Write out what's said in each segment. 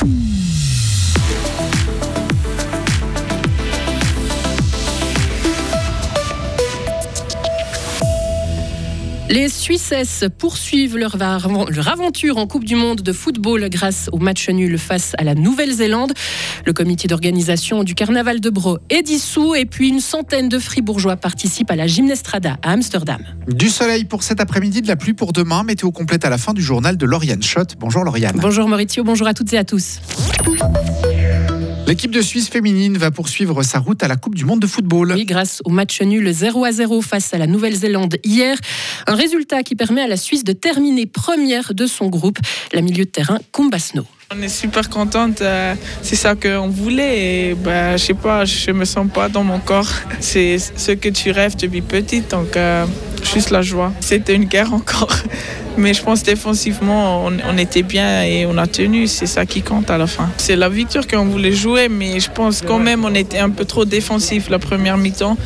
Mm. Les Suissesses poursuivent leur, aventure en Coupe du Monde de football grâce au match nul face à la Nouvelle-Zélande. Le comité d'organisation du Carnaval de Bro est dissous et puis une centaine de Fribourgeois participent à la Gymnestrada à Amsterdam. Du soleil pour cet après-midi, de la pluie pour demain. Météo complète à la fin du journal de Lauriane Schott. Bonjour Lauriane. Bonjour Maurizio, bonjour à toutes et à tous. L'équipe de Suisse féminine va poursuivre sa route à la Coupe du Monde de football. Oui, grâce au match nul 0 à 0 face à la Nouvelle-Zélande hier. Un résultat qui permet à la Suisse de terminer première de son groupe, la milieu de terrain Combasno. On est super contente, euh, c'est ça qu'on voulait et bah, je sais pas, je me sens pas dans mon corps. C'est ce que tu rêves depuis petite, donc euh, juste la joie. C'était une guerre encore. Mais je pense défensivement, on, était bien et on a tenu. C'est ça qui compte à la fin. C'est la victoire qu'on voulait jouer, mais je pense quand même on était un peu trop défensif la première mi-temps.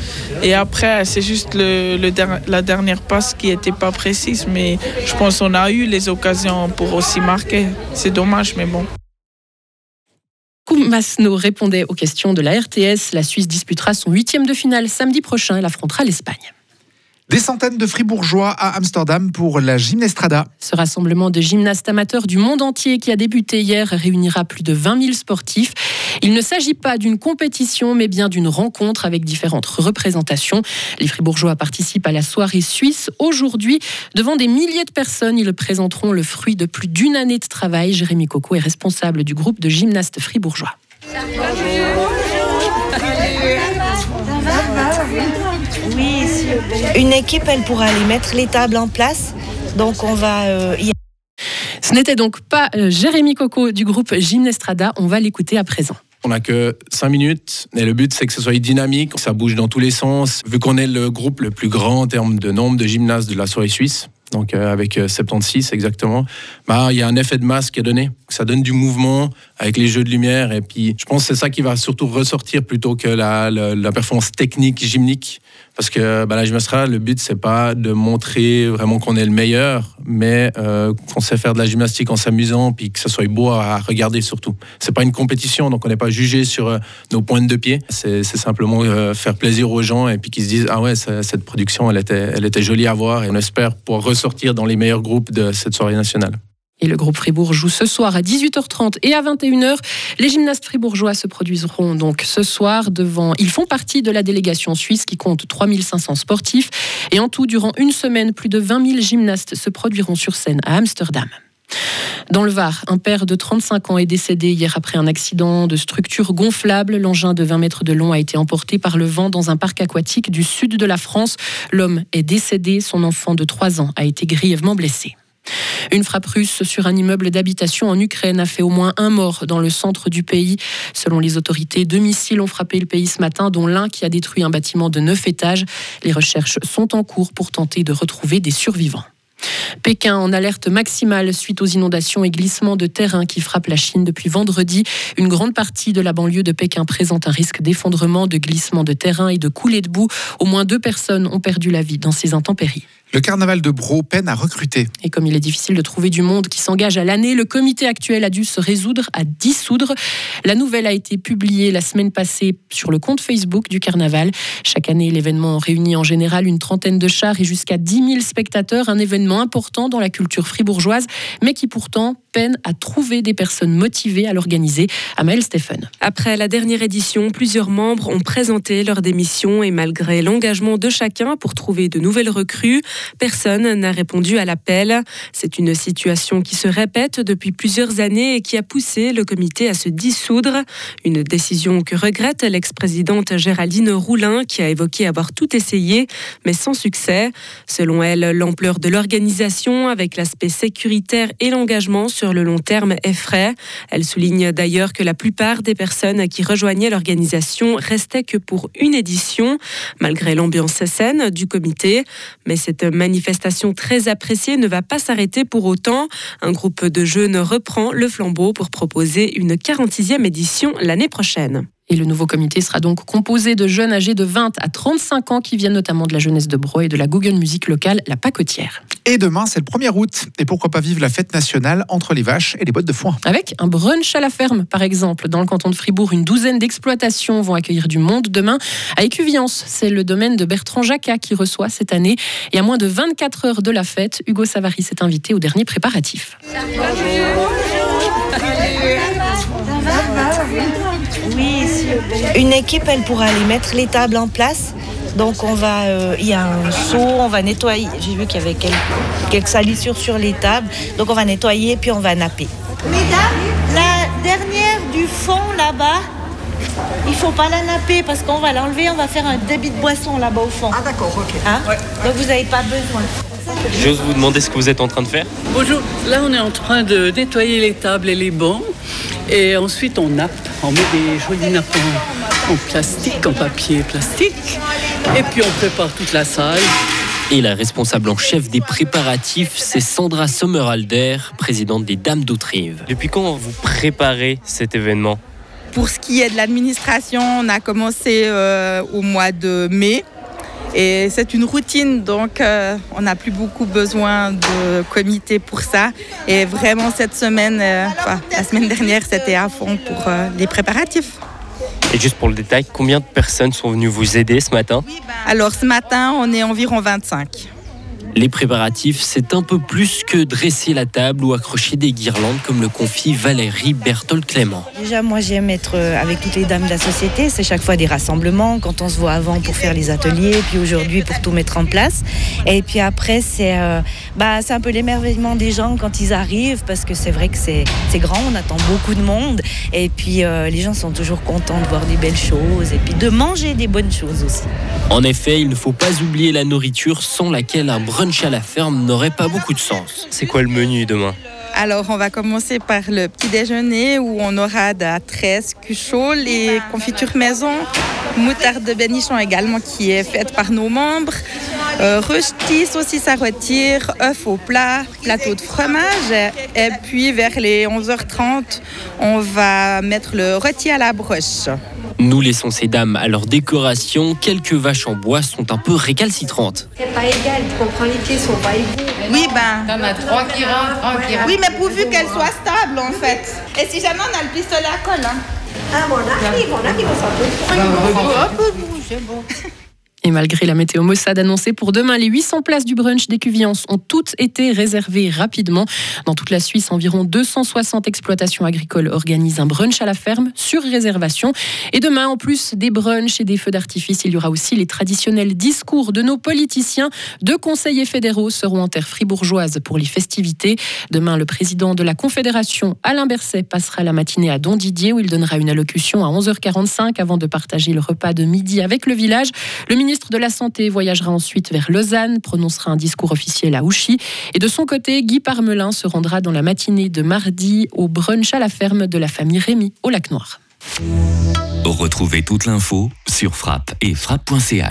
Et après, c'est juste la dernière passe qui n'était pas précise. Mais je pense qu'on a eu les occasions pour aussi marquer. C'est dommage, mais bon. Masno répondait aux questions de la RTS. La Suisse disputera son huitième de finale samedi prochain. Elle affrontera l'Espagne. Des centaines de fribourgeois à Amsterdam pour la Gymnestrada. Ce rassemblement de gymnastes amateurs du monde entier qui a débuté hier réunira plus de 20 000 sportifs. Il ne s'agit pas d'une compétition, mais bien d'une rencontre avec différentes représentations. Les fribourgeois participent à la soirée suisse. Aujourd'hui, devant des milliers de personnes, ils présenteront le fruit de plus d'une année de travail. Jérémy Coco est responsable du groupe de gymnastes fribourgeois. Une équipe, elle pourra aller mettre les tables en place. Donc on va euh, Ce n'était donc pas euh, Jérémy Coco du groupe Gymnestrada. On va l'écouter à présent. On n'a que 5 minutes et le but c'est que ce soit dynamique, ça bouge dans tous les sens. Vu qu'on est le groupe le plus grand en termes de nombre de gymnastes de la soirée suisse, donc euh, avec 76 euh, exactement, bah, il y a un effet de masse qui est donné. Ça donne du mouvement avec les jeux de lumière. Et puis, je pense que c'est ça qui va surtout ressortir plutôt que la, la, performance technique gymnique. Parce que bah, la gymnastique, le but, c'est pas de montrer vraiment qu'on est le meilleur, mais euh, qu'on sait faire de la gymnastique en s'amusant, puis que ça soit beau à regarder surtout. C'est pas une compétition, donc on n'est pas jugé sur nos pointes de pied. C'est simplement faire plaisir aux gens et puis qu'ils se disent ah ouais, cette production, elle était, elle était jolie à voir et on espère pouvoir ressortir sortir dans les meilleurs groupes de cette soirée nationale. Et le groupe Fribourg joue ce soir à 18h30 et à 21h. Les gymnastes fribourgeois se produiront donc ce soir devant. Ils font partie de la délégation suisse qui compte 3500 sportifs. Et en tout, durant une semaine, plus de 20 000 gymnastes se produiront sur scène à Amsterdam. Dans le Var, un père de 35 ans est décédé hier après un accident de structure gonflable. L'engin de 20 mètres de long a été emporté par le vent dans un parc aquatique du sud de la France. L'homme est décédé, son enfant de 3 ans a été grièvement blessé. Une frappe russe sur un immeuble d'habitation en Ukraine a fait au moins un mort dans le centre du pays. Selon les autorités, deux missiles ont frappé le pays ce matin, dont l'un qui a détruit un bâtiment de 9 étages. Les recherches sont en cours pour tenter de retrouver des survivants. Pékin en alerte maximale suite aux inondations et glissements de terrain qui frappent la Chine depuis vendredi. Une grande partie de la banlieue de Pékin présente un risque d'effondrement, de glissement de terrain et de coulée de boue. Au moins deux personnes ont perdu la vie dans ces intempéries. Le carnaval de Bro peine à recruter. Et comme il est difficile de trouver du monde qui s'engage à l'année, le comité actuel a dû se résoudre à dissoudre. La nouvelle a été publiée la semaine passée sur le compte Facebook du carnaval. Chaque année, l'événement réunit en général une trentaine de chars et jusqu'à 10 000 spectateurs. Un événement important dans la culture fribourgeoise, mais qui pourtant peine à trouver des personnes motivées à l'organiser. Amel Stephen. Après la dernière édition, plusieurs membres ont présenté leur démission et malgré l'engagement de chacun pour trouver de nouvelles recrues, Personne n'a répondu à l'appel. C'est une situation qui se répète depuis plusieurs années et qui a poussé le comité à se dissoudre. Une décision que regrette l'ex-présidente Géraldine Roulin qui a évoqué avoir tout essayé mais sans succès. Selon elle, l'ampleur de l'organisation avec l'aspect sécuritaire et l'engagement sur le long terme effraie. Elle souligne d'ailleurs que la plupart des personnes qui rejoignaient l'organisation restaient que pour une édition malgré l'ambiance saine du comité. Mais cette manifestation très appréciée ne va pas s'arrêter pour autant. Un groupe de jeunes reprend le flambeau pour proposer une 46e édition l'année prochaine. Et le nouveau comité sera donc composé de jeunes âgés de 20 à 35 ans qui viennent notamment de la jeunesse de Bro et de la Google Music locale, la Pacotière. Et demain, c'est le 1er août. Et pourquoi pas vivre la fête nationale entre les vaches et les bottes de foin? Avec un brunch à la ferme, par exemple. Dans le canton de Fribourg, une douzaine d'exploitations vont accueillir du monde demain. À Écuviance, c'est le domaine de Bertrand Jacquat qui reçoit cette année. Et à moins de 24 heures de la fête, Hugo Savary s'est invité au dernier préparatif. Une équipe, elle pourra aller mettre les tables en place. Donc on va, euh, il y a un seau, on va nettoyer. J'ai vu qu'il y avait quelques, quelques salissures sur les tables. Donc on va nettoyer puis on va napper. Mesdames, la dernière du fond là-bas, il faut pas la napper parce qu'on va l'enlever, on va faire un débit de boisson là-bas au fond. Ah d'accord, ok. Hein? Donc vous n'avez pas besoin. J'ose vous demander ce que vous êtes en train de faire Bonjour, là on est en train de nettoyer les tables et les bancs et ensuite on nappe, on met des jolis nappes en, en plastique, en papier plastique et puis on prépare toute la salle. Et la responsable en chef des préparatifs, c'est Sandra Sommerhalder, présidente des Dames d'Autrive. Depuis quand vous préparez cet événement? Pour ce qui est de l'administration, on a commencé euh, au mois de mai. Et c'est une routine, donc euh, on n'a plus beaucoup besoin de comité pour ça. Et vraiment cette semaine, euh, enfin, la semaine dernière, c'était à fond pour euh, les préparatifs. Et juste pour le détail, combien de personnes sont venues vous aider ce matin? Alors ce matin, on est environ 25. Les préparatifs, c'est un peu plus que dresser la table ou accrocher des guirlandes, comme le confie Valérie Berthold-Clément. Déjà, moi, j'aime être euh, avec toutes les dames de la société. C'est chaque fois des rassemblements, quand on se voit avant pour faire les ateliers, puis aujourd'hui pour tout mettre en place. Et puis après, c'est euh, bah, un peu l'émerveillement des gens quand ils arrivent, parce que c'est vrai que c'est c'est grand, on attend beaucoup de monde. Et puis, euh, les gens sont toujours contents de voir des belles choses et puis de manger des bonnes choses aussi. En effet, il ne faut pas oublier la nourriture sans laquelle un brunch à la ferme n'aurait pas beaucoup de sens. C'est quoi le menu demain? Alors, on va commencer par le petit déjeuner où on aura de la tresse, cuchot, les confitures maison, moutarde de bénichon également qui est faite par nos membres, euh, rösti, saucisse à rôtir, œufs au plat, plateau de fromage. Et puis, vers les 11h30, on va mettre le rôti à la broche. Nous laissons ces dames à leur décoration. Quelques vaches en bois sont un peu récalcitrantes. C'est pas égal, tu comprends, les pieds sont pas égaux. Oui, ben. T'en as trois qui rentrent, trois qui rentrent. Oui, mais pourvu qu'elle soit stable en fait. Et si jamais on a le pistolet à colle. Hein. Ah, mon arrive, on arrive, on s'en c'est bon. Et malgré la météo Mossad annoncée pour demain, les 800 places du brunch d'Écuviance ont toutes été réservées rapidement. Dans toute la Suisse, environ 260 exploitations agricoles organisent un brunch à la ferme sur réservation. Et demain, en plus des brunchs et des feux d'artifice, il y aura aussi les traditionnels discours de nos politiciens. Deux conseillers fédéraux seront en terre fribourgeoise pour les festivités. Demain, le président de la Confédération, Alain Berset, passera la matinée à Don Didier où il donnera une allocution à 11h45 avant de partager le repas de midi avec le village. Ministre de la Santé voyagera ensuite vers Lausanne, prononcera un discours officiel à Ouchy. Et de son côté, Guy Parmelin se rendra dans la matinée de mardi au brunch à la ferme de la famille Rémy au Lac Noir. Retrouvez toute l'info sur frappe et frappe.ch.